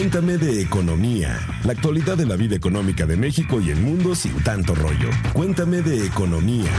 Cuéntame de economía, la actualidad de la vida económica de México y el mundo sin tanto rollo. Cuéntame de economía.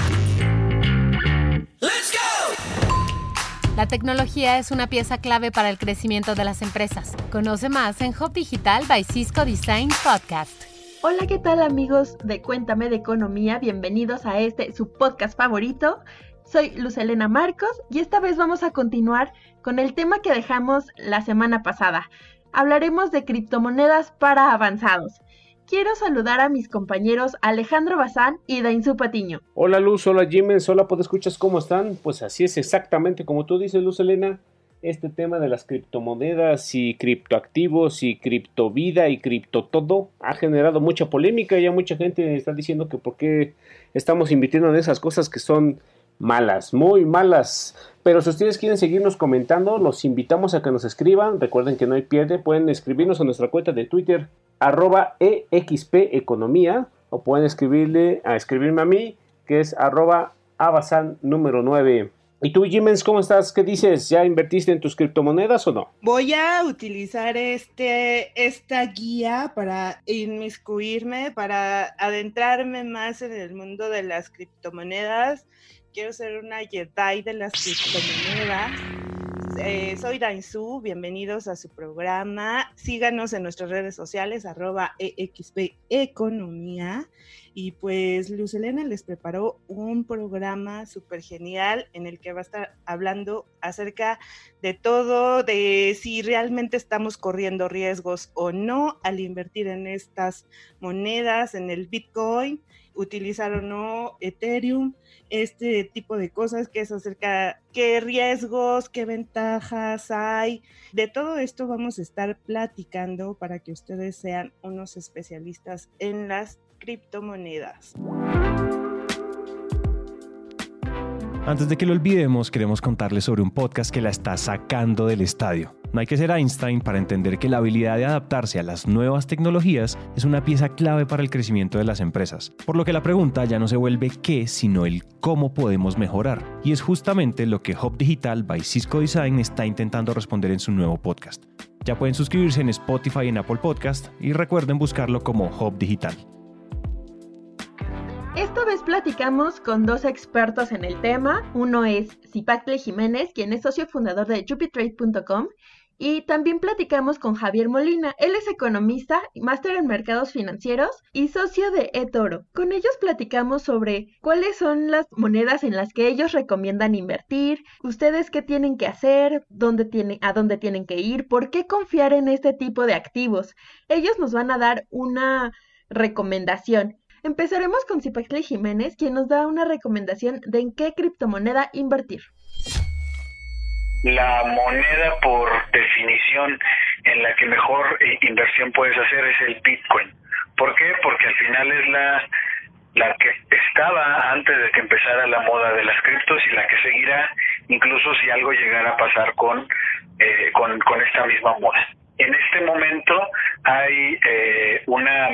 La tecnología es una pieza clave para el crecimiento de las empresas. Conoce más en Hub Digital by Cisco Design Podcast. Hola, ¿qué tal amigos de Cuéntame de Economía? Bienvenidos a este, su podcast favorito. Soy Luz Elena Marcos y esta vez vamos a continuar con el tema que dejamos la semana pasada, hablaremos de criptomonedas para avanzados. Quiero saludar a mis compañeros Alejandro Bazán y Dainzú Patiño. Hola Luz, hola Jiménez, hola escuchas ¿cómo están? Pues así es exactamente como tú dices Luz Elena, este tema de las criptomonedas y criptoactivos y criptovida y cripto todo ha generado mucha polémica, ya mucha gente está diciendo que por qué estamos invirtiendo en esas cosas que son malas, muy malas. Pero si ustedes quieren seguirnos comentando, los invitamos a que nos escriban. Recuerden que no hay pierde. Pueden escribirnos a nuestra cuenta de Twitter, arroba economía. O pueden escribirle a escribirme a mí, que es arroba abasan número 9. ¿Y tú, Jimens, cómo estás? ¿Qué dices? ¿Ya invertiste en tus criptomonedas o no? Voy a utilizar este, esta guía para inmiscuirme, para adentrarme más en el mundo de las criptomonedas quiero ser una Jedi de las criptomonedas. Eh, soy Dainzú, bienvenidos a su programa. Síganos en nuestras redes sociales, arroba EXP Economía. Y pues Luz Elena les preparó un programa súper genial en el que va a estar hablando acerca de todo, de si realmente estamos corriendo riesgos o no al invertir en estas monedas, en el Bitcoin, utilizar o no Ethereum este tipo de cosas, que es acerca qué riesgos, qué ventajas hay. De todo esto vamos a estar platicando para que ustedes sean unos especialistas en las criptomonedas. Antes de que lo olvidemos, queremos contarles sobre un podcast que la está sacando del estadio. No hay que ser Einstein para entender que la habilidad de adaptarse a las nuevas tecnologías es una pieza clave para el crecimiento de las empresas, por lo que la pregunta ya no se vuelve qué, sino el cómo podemos mejorar. Y es justamente lo que Hub Digital by Cisco Design está intentando responder en su nuevo podcast. Ya pueden suscribirse en Spotify y en Apple Podcast y recuerden buscarlo como Hub Digital. Esta vez platicamos con dos expertos en el tema. Uno es Zipacle Jiménez, quien es socio fundador de jupitrade.com y también platicamos con Javier Molina. Él es economista, máster en mercados financieros y socio de eToro. Con ellos platicamos sobre cuáles son las monedas en las que ellos recomiendan invertir, ustedes qué tienen que hacer, dónde a dónde tienen que ir, por qué confiar en este tipo de activos. Ellos nos van a dar una recomendación. Empezaremos con Zipaxley Jiménez, quien nos da una recomendación de en qué criptomoneda invertir la moneda por definición en la que mejor eh, inversión puedes hacer es el Bitcoin. ¿Por qué? Porque al final es la la que estaba antes de que empezara la moda de las criptos y la que seguirá incluso si algo llegara a pasar con, eh, con, con esta misma moda. En este momento hay eh, una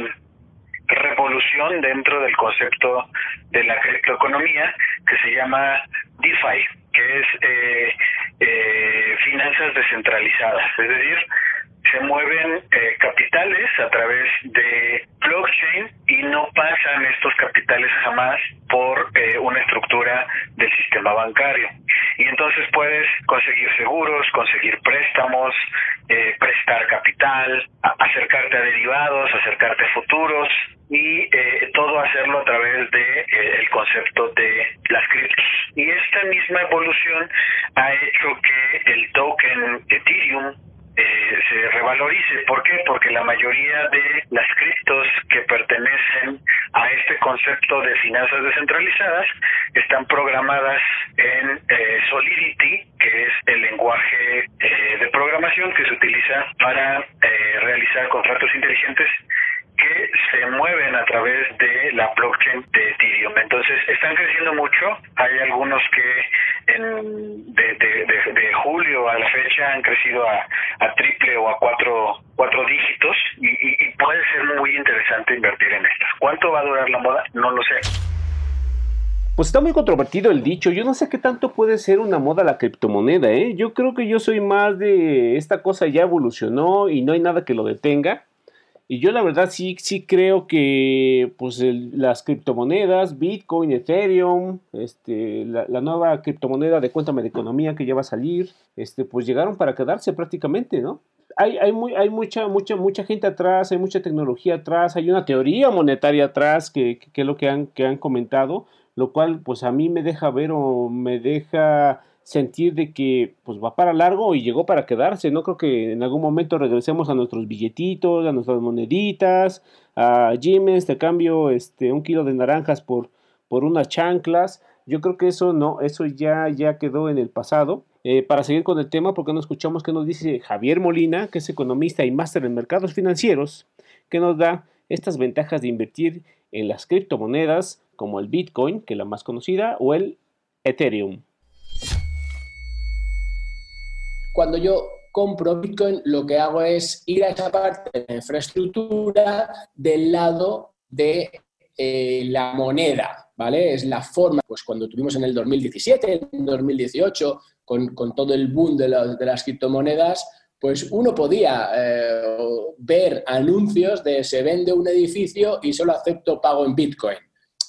revolución dentro del concepto de la criptoeconomía que se llama DeFi, que es eh, eh, finanzas descentralizadas, es decir, se mueven eh, capitales a través de blockchain y no pasan estos capitales jamás por eh, una estructura del sistema bancario. Y entonces puedes conseguir seguros, conseguir préstamos, eh, prestar capital, acercarte a derivados, acercarte a futuros y todo hacerlo a través de el concepto de las criptos. Y esta misma evolución ha hecho que el token Ethereum eh, se revalorice. ¿Por qué? Porque la mayoría de las criptos que pertenecen a este concepto de finanzas descentralizadas están programadas en eh, Solidity, que es el lenguaje eh, de programación que se utiliza para realizar contratos inteligentes que se mueven a través de la blockchain de Ethereum. Entonces, están creciendo mucho. Hay algunos que en, de, de, julio a la fecha han crecido a, a triple o a cuatro, cuatro dígitos y, y puede ser muy interesante invertir en estas. ¿Cuánto va a durar la moda? No lo sé. Pues está muy controvertido el dicho. Yo no sé qué tanto puede ser una moda la criptomoneda, ¿eh? Yo creo que yo soy más de esta cosa ya evolucionó y no hay nada que lo detenga. Y yo la verdad sí, sí creo que pues las criptomonedas, Bitcoin, Ethereum, este, la, nueva criptomoneda de Cuéntame de Economía que ya va a salir, este, pues llegaron para quedarse prácticamente, ¿no? Hay, hay, muy, hay mucha, mucha, mucha gente atrás, hay mucha tecnología atrás, hay una teoría monetaria atrás que, que, que es lo que han, que han comentado lo cual pues a mí me deja ver o me deja sentir de que pues va para largo y llegó para quedarse. No creo que en algún momento regresemos a nuestros billetitos, a nuestras moneditas, a Jiménez, te cambio este, un kilo de naranjas por, por unas chanclas. Yo creo que eso no, eso ya, ya quedó en el pasado. Eh, para seguir con el tema, porque no escuchamos qué nos dice Javier Molina, que es economista y máster en mercados financieros, que nos da estas ventajas de invertir en las criptomonedas como el Bitcoin, que es la más conocida, o el Ethereum. Cuando yo compro Bitcoin, lo que hago es ir a esa parte de la infraestructura del lado de eh, la moneda, ¿vale? Es la forma, pues cuando tuvimos en el 2017, en 2018, con, todo el boom de, las criptomonedas, pues uno podía eh, ver anuncios de se vende un edificio y solo acepto pago en Bitcoin.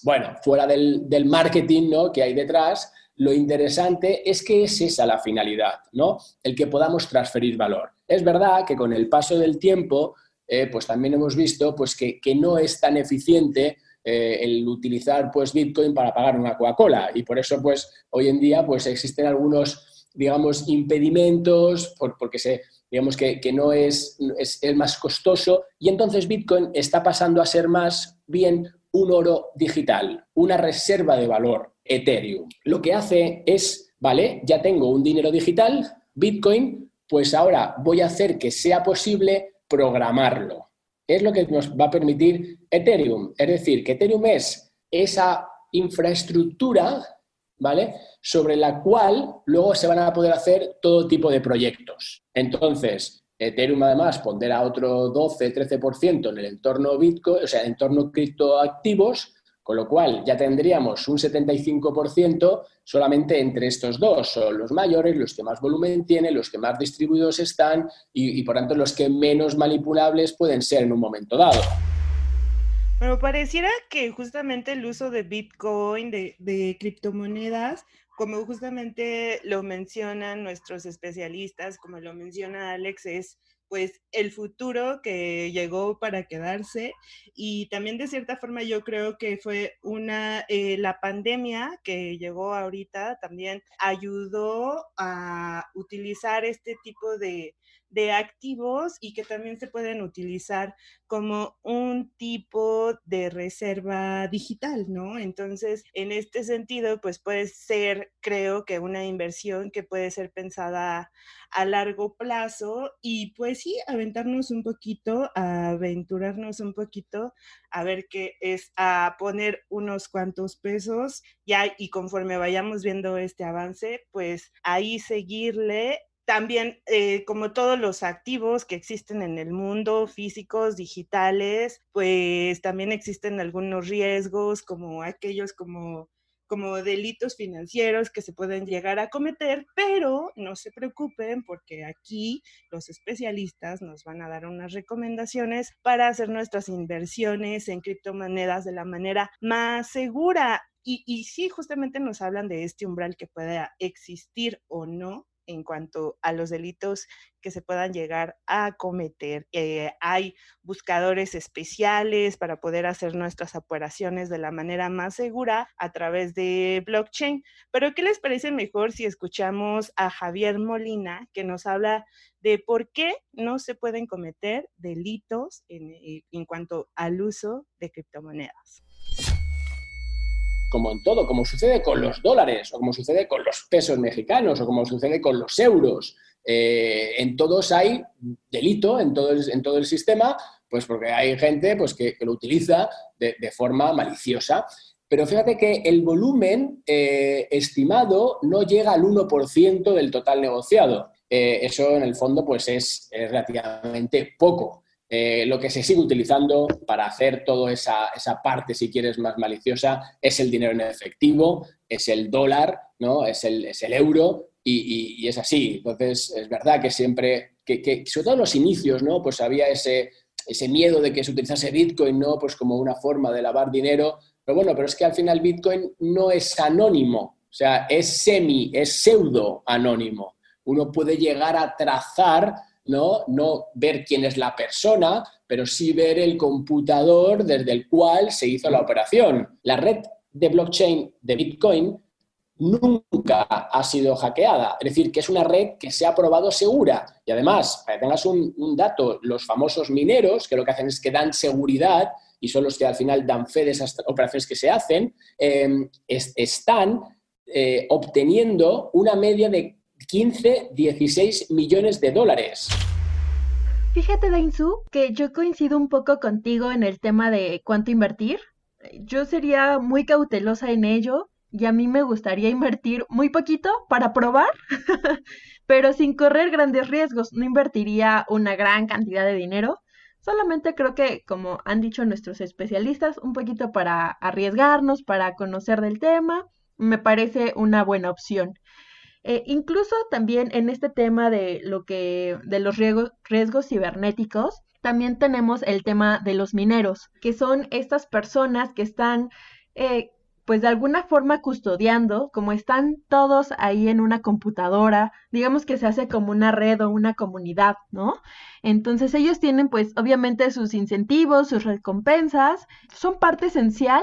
Bueno, fuera del, marketing ¿no? que hay detrás, lo interesante es que es esa la finalidad, ¿no? El que podamos transferir valor. Es verdad que con el paso del tiempo, eh, pues también hemos visto pues, que, no es tan eficiente eh, el utilizar pues, Bitcoin para pagar una Coca-Cola. Y por eso, pues, hoy en día, pues, existen algunos, digamos, impedimentos porque se, digamos que, no es, es, más costoso y entonces Bitcoin está pasando a ser más bien un oro digital, una reserva de valor, Ethereum. Lo que hace es, vale, ya tengo un dinero digital, Bitcoin, pues ahora voy a hacer que sea posible programarlo. Es lo que nos va a permitir Ethereum. Es decir, que Ethereum es esa infraestructura, ¿vale? Sobre la cual luego se van a poder hacer todo tipo de proyectos. Entonces, Ethereum además pondera otro 12-13% en el entorno Bitcoin, o sea, entorno criptoactivos, con lo cual ya tendríamos un 75% solamente entre estos dos. Son los mayores, los que más volumen tienen, los que más distribuidos están y, por tanto los que menos manipulables pueden ser en un momento dado. Pero pareciera que justamente el uso de Bitcoin, de, de criptomonedas, como justamente lo mencionan nuestros especialistas, como lo menciona Alex, es pues el futuro que llegó para quedarse y también de cierta forma yo creo que fue una, eh, la pandemia que llegó ahorita también ayudó a utilizar este tipo de, de activos y que también se pueden utilizar como un tipo de reserva digital, ¿no? Entonces, en este sentido, pues puede ser, creo que una inversión que puede ser pensada a largo plazo y pues sí, aventarnos un poquito, aventurarnos un poquito, a ver qué es, a poner unos cuantos pesos ya y conforme vayamos viendo este avance, pues ahí seguirle también, eh, como todos los activos que existen en el mundo, físicos, digitales, pues también existen algunos riesgos, como aquellos como, como delitos financieros que se pueden llegar a cometer, pero no se preocupen porque aquí los especialistas nos van a dar unas recomendaciones para hacer nuestras inversiones en criptomonedas de la manera más segura. Y, y sí, justamente nos hablan de este umbral que pueda existir o no en cuanto a los delitos que se puedan llegar a cometer. Eh, hay buscadores especiales para poder hacer nuestras operaciones de la manera más segura a través de blockchain. Pero ¿qué les parece mejor si escuchamos a Javier Molina que nos habla de por qué no se pueden cometer delitos en, eh, en cuanto al uso de criptomonedas? Como en todo, como sucede con los dólares, o como sucede con los pesos mexicanos, o como sucede con los euros. Eh, en todos hay delito, en todo el, en todo el sistema, pues porque hay gente pues, que, lo utiliza de, forma maliciosa. Pero fíjate que el volumen eh, estimado no llega al 1% del total negociado. Eh, eso en el fondo pues es, relativamente poco. Eh, lo que se sigue utilizando para hacer toda esa, parte, si quieres, más maliciosa, es el dinero en efectivo, es el dólar, ¿no? es, el, es el euro y, es así. Entonces, es verdad que siempre, que, sobre todo en los inicios, ¿no? pues había ese, ese miedo de que se utilizase Bitcoin ¿no? pues como una forma de lavar dinero. Pero bueno, pero es que al final Bitcoin no es anónimo, o sea, es semi, es pseudo anónimo. Uno puede llegar a trazar ¿no? No ver quién es la persona, pero sí ver el computador desde el cual se hizo la operación. La red de blockchain de Bitcoin nunca ha sido hackeada, es decir, que es una red que se ha probado segura. Y además, para que tengas un, dato, los famosos mineros, que lo que hacen es que dan seguridad y son los que al final dan fe de esas operaciones que se hacen, eh, están eh, obteniendo una media de 15, 16 millones de dólares. Fíjate, Dainzu, que yo coincido un poco contigo en el tema de cuánto invertir. Yo sería muy cautelosa en ello y a mí me gustaría invertir muy poquito para probar, pero sin correr grandes riesgos. No invertiría una gran cantidad de dinero. Solamente creo que, como han dicho nuestros especialistas, un poquito para arriesgarnos, para conocer del tema, me parece una buena opción. Eh, incluso también en este tema de lo que, de los riesgos, cibernéticos, también tenemos el tema de los mineros, que son estas personas que están, eh, pues de alguna forma custodiando, como están todos ahí en una computadora, digamos que se hace como una red o una comunidad, ¿no? Entonces ellos tienen pues obviamente sus incentivos, sus recompensas, son parte esencial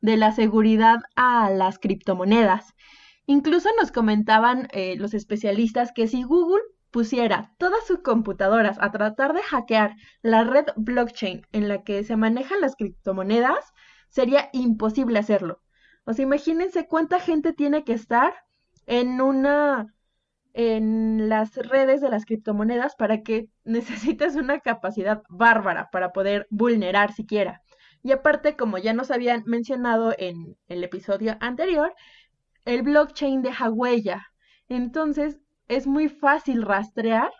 de la seguridad a las criptomonedas. Incluso nos comentaban eh, los especialistas que si Google pusiera todas sus computadoras a tratar de hackear la red blockchain en la que se manejan las criptomonedas, sería imposible hacerlo. O sea, imagínense cuánta gente tiene que estar en una en las redes de las criptomonedas para que necesites una capacidad bárbara para poder vulnerar siquiera. Y aparte, como ya nos habían mencionado en el episodio anterior, el blockchain deja huella. Entonces, es muy fácil rastrear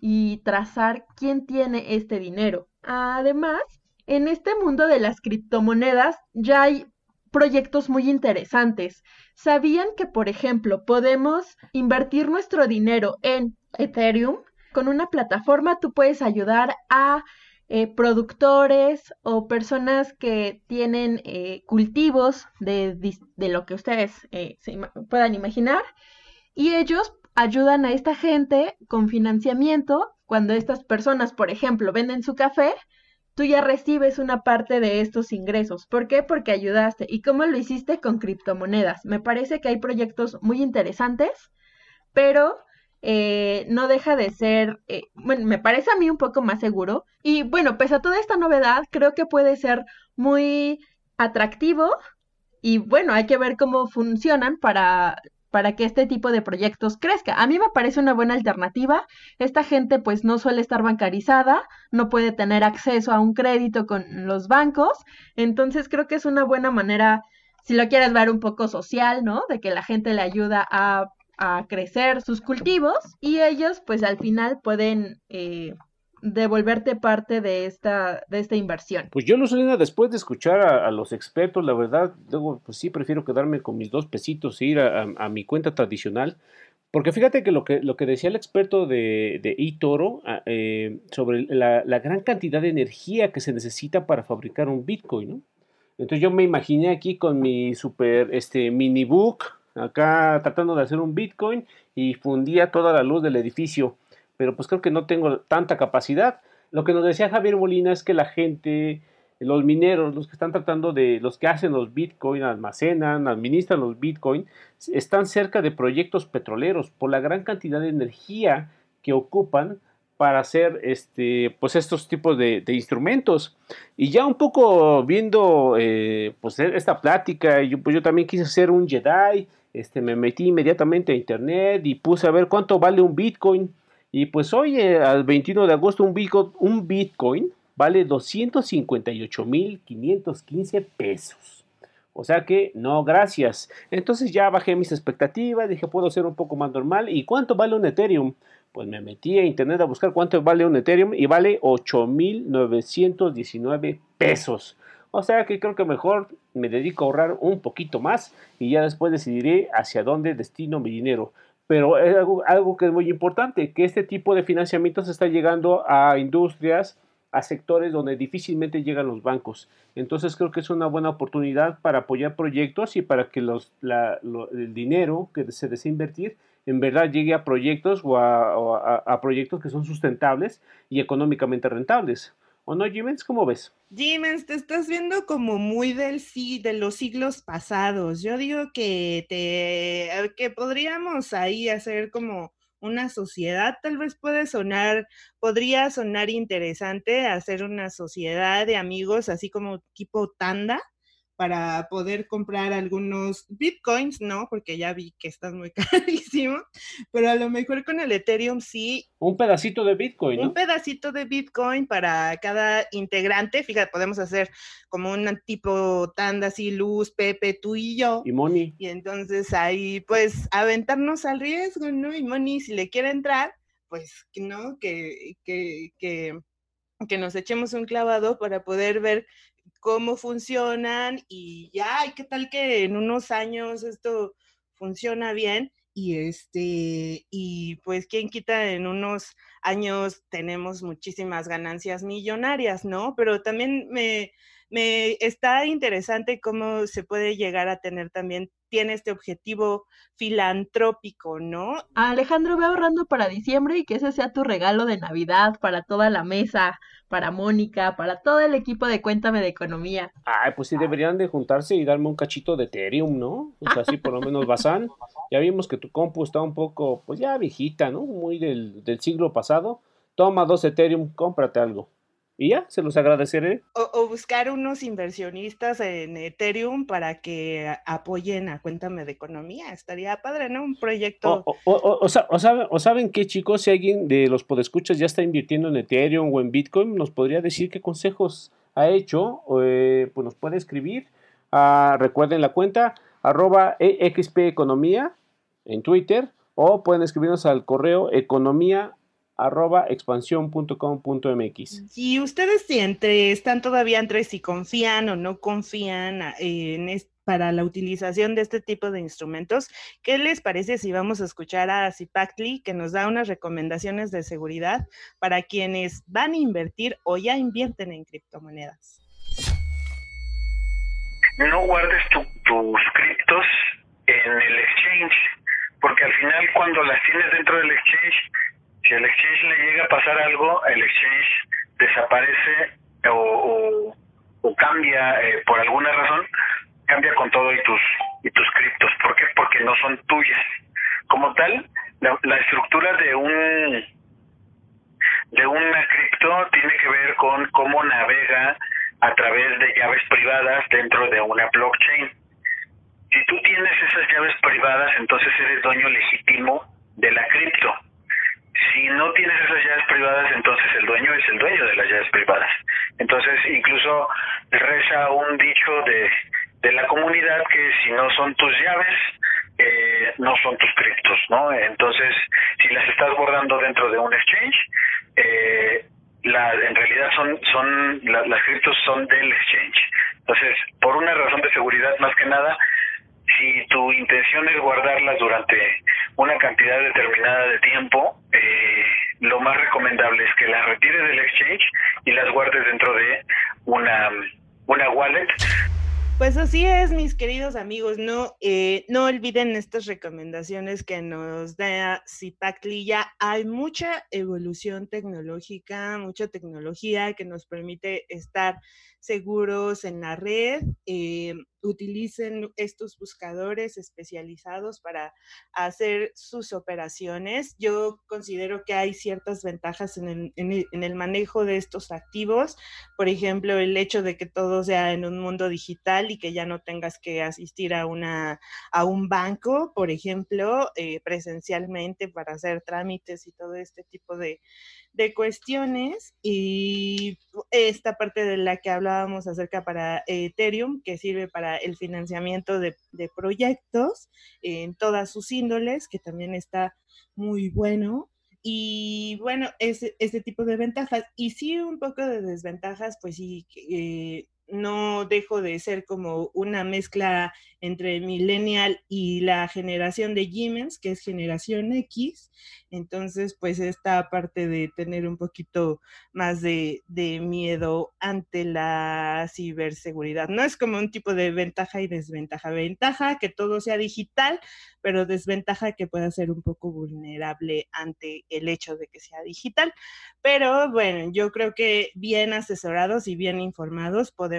y trazar quién tiene este dinero. Además, en este mundo de las criptomonedas ya hay proyectos muy interesantes. ¿Sabían que, por ejemplo, podemos invertir nuestro dinero en Ethereum? Con una plataforma tú puedes ayudar a eh, productores o personas que tienen eh, cultivos de, lo que ustedes eh, se puedan imaginar y ellos ayudan a esta gente con financiamiento. Cuando estas personas, por ejemplo, venden su café, tú ya recibes una parte de estos ingresos. ¿Por qué? Porque ayudaste. ¿Y cómo lo hiciste con criptomonedas? Me parece que hay proyectos muy interesantes, pero eh, no deja de ser, eh, bueno, me parece a mí un poco más seguro. Y bueno, pese a toda esta novedad, creo que puede ser muy atractivo y bueno, hay que ver cómo funcionan para, para que este tipo de proyectos crezca. A mí me parece una buena alternativa. Esta gente pues no suele estar bancarizada, no puede tener acceso a un crédito con los bancos, entonces creo que es una buena manera, si lo quieres ver un poco social, ¿no? De que la gente le ayuda a a crecer sus cultivos y ellos pues al final pueden eh, devolverte parte de esta, de esta inversión. Pues yo, Lucelina, después de escuchar a, los expertos, la verdad, luego pues sí prefiero quedarme con mis dos pesitos e ir a, mi cuenta tradicional. Porque fíjate que lo que, lo que decía el experto de, de eToro ah, eh, sobre la, gran cantidad de energía que se necesita para fabricar un Bitcoin, ¿no? Entonces yo me imaginé aquí con mi super este, mini book acá tratando de hacer un Bitcoin y fundía toda la luz del edificio, pero pues creo que no tengo tanta capacidad. Lo que nos decía Javier Molina es que la gente, los mineros, los que están tratando de, los que hacen los Bitcoin, almacenan, administran los Bitcoin, están cerca de proyectos petroleros por la gran cantidad de energía que ocupan para hacer este, pues estos tipos de, instrumentos. Y ya un poco viendo eh, pues esta plática, yo, pues yo también quise ser un Jedi, este, me metí inmediatamente a internet y puse a ver cuánto vale un Bitcoin. Y pues hoy, al 21 de agosto, un Bitcoin, un Bitcoin vale 258.515 pesos. O sea que no, gracias. Entonces ya bajé mis expectativas, dije puedo ser un poco más normal. ¿Y cuánto vale un Ethereum? Pues me metí a internet a buscar cuánto vale un Ethereum y vale 8.919 pesos. O sea que creo que mejor me dedico a ahorrar un poquito más y ya después decidiré hacia dónde destino mi dinero. Pero es algo, que es muy importante, que este tipo de financiamientos está llegando a industrias, a sectores donde difícilmente llegan los bancos. Entonces creo que es una buena oportunidad para apoyar proyectos y para que el dinero que se desea invertir en verdad llegue a proyectos o a proyectos que son sustentables y económicamente rentables. ¿O no, Jimens? ¿Cómo ves? Jimens, te estás viendo como muy del sí, de los siglos pasados. Yo digo que te que podríamos ahí hacer como una sociedad, tal vez puede sonar, podría sonar interesante hacer una sociedad de amigos, así como tipo tanda, para poder comprar algunos bitcoins, ¿no? Porque ya vi que están muy carísimos, pero a lo mejor con el Ethereum sí. Un pedacito de bitcoin, ¿no? Un pedacito de bitcoin para cada integrante. Fíjate, podemos hacer como un tipo tanda así, Luz, Pepe, tú y yo. Y Moni. Y entonces ahí, pues, aventarnos al riesgo, ¿no? Y Moni, si le quiere entrar, pues, ¿no? Que, que, que, que nos echemos un clavado para poder ver cómo funcionan y ya, ¿qué tal que en unos años esto funciona bien? Y este, y pues quién quita en unos años tenemos muchísimas ganancias millonarias, ¿no? Pero también me, me está interesante cómo se puede llegar a tener también, tiene este objetivo filantrópico, ¿no? Alejandro, ve ahorrando para diciembre y que ese sea tu regalo de Navidad para toda la mesa, para Mónica, para todo el equipo de Cuéntame de Economía. Ay, pues sí deberían de juntarse y darme un cachito de Ethereum, ¿no? O sea, así por lo menos basan. Ya vimos que tu compu está un poco, pues ya viejita, ¿no? Muy del, del siglo pasado. Toma dos Ethereum, cómprate algo. Y ya, se los agradeceré. O, buscar unos inversionistas en Ethereum para que apoyen a Cuéntame de Economía. Estaría padre, ¿no? Un proyecto. O, o, saben, o saben qué, chicos, si alguien de los podescuchas ya está invirtiendo en Ethereum o en Bitcoin, nos podría decir qué consejos ha hecho, eh, pues nos puede escribir. Ah, recuerden la cuenta arroba EXP Economía en Twitter o pueden escribirnos al correo economía arroba expansión.com.mx. Si ustedes entre, están todavía entre si confían o no confían en para la utilización de este tipo de instrumentos, ¿qué les parece si vamos a escuchar a Zipactli que nos da unas recomendaciones de seguridad para quienes van a invertir o ya invierten en criptomonedas? No guardes tus criptos en el exchange, porque al final cuando las tienes dentro del exchange si al exchange le llega a pasar algo, el exchange desaparece o, o, cambia eh, por alguna razón, cambia con todo y tus y tus criptos. ¿Por qué? Porque no son tuyas. Como tal, la, la estructura de un de una cripto tiene que ver con cómo navega a través de llaves privadas dentro de una blockchain. Si tú tienes esas llaves privadas, entonces eres dueño legítimo de la cripto si no tienes esas llaves privadas, entonces el dueño es el dueño de las llaves privadas. Entonces, incluso reza un dicho de, de la comunidad que si no son tus llaves, eh, no son tus criptos, ¿no? Entonces, si las estás guardando dentro de un exchange, eh, la, en realidad son, son las criptos son del exchange. Entonces, por una razón de seguridad más que nada, si tu intención es guardarlas durante una cantidad determinada de tiempo, eh, lo más recomendable es que las retires del exchange y las guardes dentro de una, una wallet. Pues así es, mis queridos amigos. No, eh, no olviden estas recomendaciones que nos da Cipacli. Ya hay mucha evolución tecnológica, mucha tecnología que nos permite estar seguros en la red. Eh, utilicen estos buscadores especializados para hacer sus operaciones. Yo considero que hay ciertas ventajas en el, en el, manejo de estos activos, por ejemplo, el hecho de que todo sea en un mundo digital y que ya no tengas que asistir a, una, a un banco, por ejemplo, eh, presencialmente para hacer trámites y todo este tipo de, de cuestiones y esta parte de la que hablábamos acerca para Ethereum, que sirve para el financiamiento de, proyectos en todas sus índoles, que también está muy bueno. y bueno, es este tipo de ventajas. Y sí, un poco de desventajas, pues sí, eh, no dejo de ser como una mezcla entre millennial y la generación de Siemens, que es generación X. Entonces, pues esta parte de tener un poquito más de, miedo ante la ciberseguridad. No es como un tipo de ventaja y desventaja. Ventaja que todo sea digital, pero desventaja que pueda ser un poco vulnerable ante el hecho de que sea digital. Pero bueno, yo creo que bien asesorados y bien informados podemos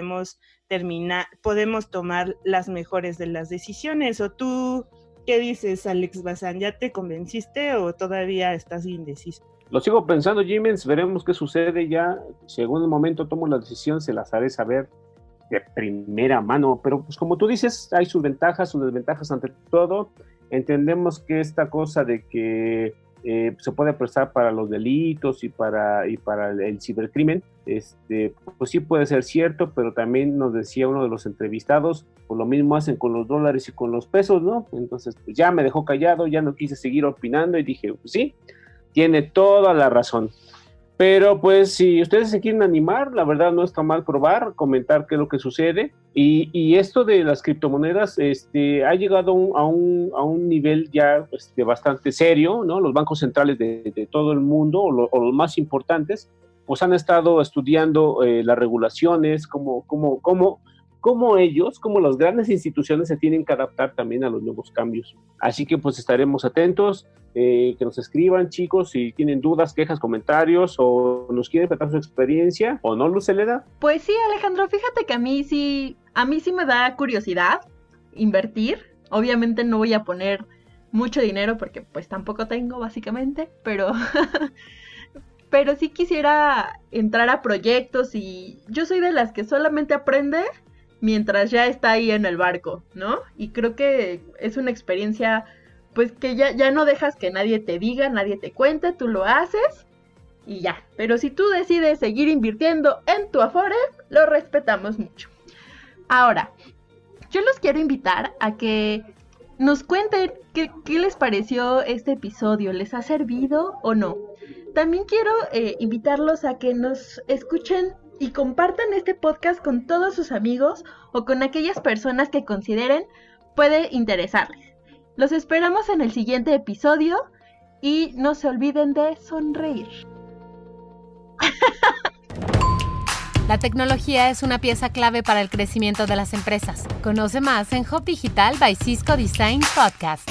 terminar, podemos tomar las mejores de las decisiones. ¿O tú qué dices, Alex Bazán? ¿Ya te convenciste o todavía estás indeciso? Lo sigo pensando, Jiménez, veremos qué sucede ya. En algún momento tomo la decisión, se las haré saber de primera mano. Pero pues como tú dices, hay sus ventajas, sus desventajas ante todo. Entendemos que esta cosa de que eh, se puede prestar para los delitos y para, y para el, cibercrimen. Este, pues sí puede ser cierto, pero también nos decía uno de los entrevistados, pues lo mismo hacen con los dólares y con los pesos, ¿no? Entonces, pues ya me dejó callado, ya no quise seguir opinando y dije, pues sí, tiene toda la razón. Pero pues si ustedes se quieren animar, la verdad no está mal probar, comentar qué es lo que sucede. Y, esto de las criptomonedas este, ha llegado a un, a un nivel ya este, bastante serio, ¿no? Los bancos centrales de, todo el mundo, o, los más importantes, pues han estado estudiando eh, las regulaciones, cómo, cómo, cómo, cómo ellos, como las grandes instituciones se tienen que adaptar también a los nuevos cambios. Así que pues estaremos atentos, eh, que nos escriban chicos si tienen dudas, quejas, comentarios o nos quieren contar su experiencia o no, Luceleda. Pues sí, Alejandro, fíjate que a mí sí, a mí sí me da curiosidad invertir. Obviamente no voy a poner mucho dinero porque pues tampoco tengo básicamente, pero pero sí quisiera entrar a proyectos y yo soy de las que solamente aprende mientras ya está ahí en el barco, ¿no? Y creo que es una experiencia, pues que ya, ya no dejas que nadie te diga, nadie te cuente, tú lo haces y ya. Pero si tú decides seguir invirtiendo en tu Afore, lo respetamos mucho. Ahora, yo los quiero invitar a que nos cuenten qué, les pareció este episodio, ¿les ha servido o no? También quiero eh, invitarlos a que nos escuchen y compartan este podcast con todos sus amigos o con aquellas personas que consideren puede interesarles. Los esperamos en el siguiente episodio y no se olviden de sonreír. La tecnología es una pieza clave para el crecimiento de las empresas. Conoce más en Hop Digital by Cisco Design Podcast.